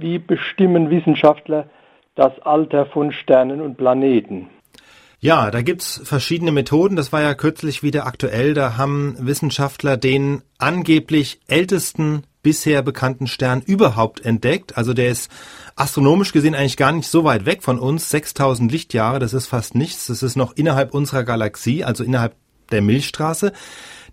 wie bestimmen Wissenschaftler das Alter von Sternen und Planeten? Ja, da gibt's verschiedene Methoden. Das war ja kürzlich wieder aktuell. Da haben Wissenschaftler den angeblich ältesten bisher bekannten Stern überhaupt entdeckt. Also der ist astronomisch gesehen eigentlich gar nicht so weit weg von uns. 6000 Lichtjahre, das ist fast nichts. Das ist noch innerhalb unserer Galaxie, also innerhalb der Milchstraße.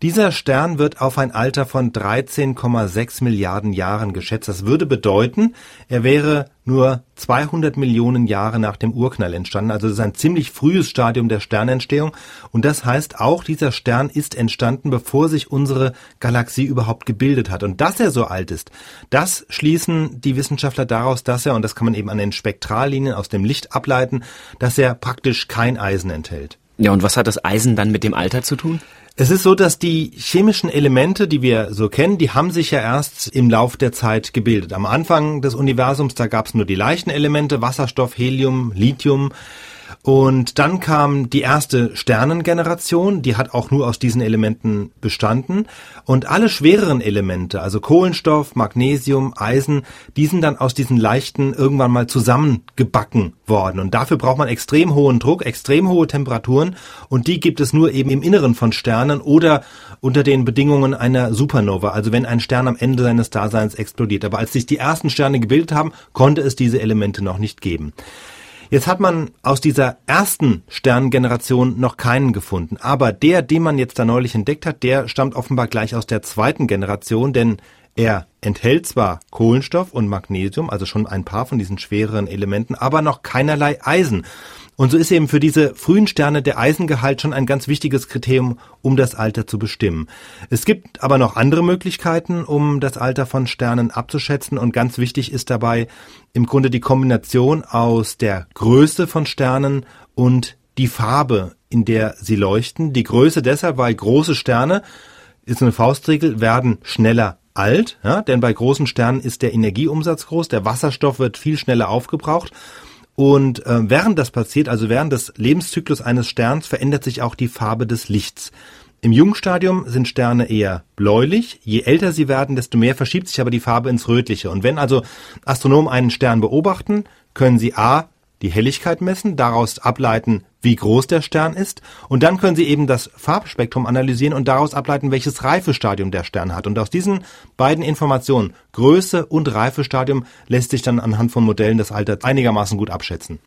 Dieser Stern wird auf ein Alter von 13,6 Milliarden Jahren geschätzt. Das würde bedeuten, er wäre nur 200 Millionen Jahre nach dem Urknall entstanden. Also das ist ein ziemlich frühes Stadium der Sternentstehung. Und das heißt auch, dieser Stern ist entstanden, bevor sich unsere Galaxie überhaupt gebildet hat. Und dass er so alt ist, das schließen die Wissenschaftler daraus, dass er, und das kann man eben an den Spektrallinien aus dem Licht ableiten, dass er praktisch kein Eisen enthält. Ja, und was hat das Eisen dann mit dem Alter zu tun? Es ist so, dass die chemischen Elemente, die wir so kennen, die haben sich ja erst im Lauf der Zeit gebildet. Am Anfang des Universums, da gab es nur die leichten Elemente, Wasserstoff, Helium, Lithium. Und dann kam die erste Sternengeneration, die hat auch nur aus diesen Elementen bestanden. Und alle schwereren Elemente, also Kohlenstoff, Magnesium, Eisen, die sind dann aus diesen leichten irgendwann mal zusammengebacken worden. Und dafür braucht man extrem hohen Druck, extrem hohe Temperaturen. Und die gibt es nur eben im Inneren von Sternen oder unter den Bedingungen einer Supernova, also wenn ein Stern am Ende seines Daseins explodiert. Aber als sich die ersten Sterne gebildet haben, konnte es diese Elemente noch nicht geben. Jetzt hat man aus dieser ersten Sternengeneration noch keinen gefunden. Aber der, den man jetzt da neulich entdeckt hat, der stammt offenbar gleich aus der zweiten Generation, denn er enthält zwar Kohlenstoff und Magnesium, also schon ein paar von diesen schwereren Elementen, aber noch keinerlei Eisen. Und so ist eben für diese frühen Sterne der Eisengehalt schon ein ganz wichtiges Kriterium, um das Alter zu bestimmen. Es gibt aber noch andere Möglichkeiten, um das Alter von Sternen abzuschätzen und ganz wichtig ist dabei im Grunde die Kombination aus der Größe von Sternen und die Farbe, in der sie leuchten. Die Größe deshalb, weil große Sterne, ist eine Faustregel, werden schneller alt, ja, denn bei großen Sternen ist der Energieumsatz groß, der Wasserstoff wird viel schneller aufgebraucht und äh, während das passiert, also während des Lebenszyklus eines Sterns, verändert sich auch die Farbe des Lichts. Im Jungstadium sind Sterne eher bläulich. Je älter sie werden, desto mehr verschiebt sich aber die Farbe ins Rötliche. Und wenn also Astronomen einen Stern beobachten, können sie A die Helligkeit messen, daraus ableiten, wie groß der Stern ist, und dann können Sie eben das Farbspektrum analysieren und daraus ableiten, welches Reifestadium der Stern hat. Und aus diesen beiden Informationen, Größe und Reifestadium, lässt sich dann anhand von Modellen das Alter einigermaßen gut abschätzen.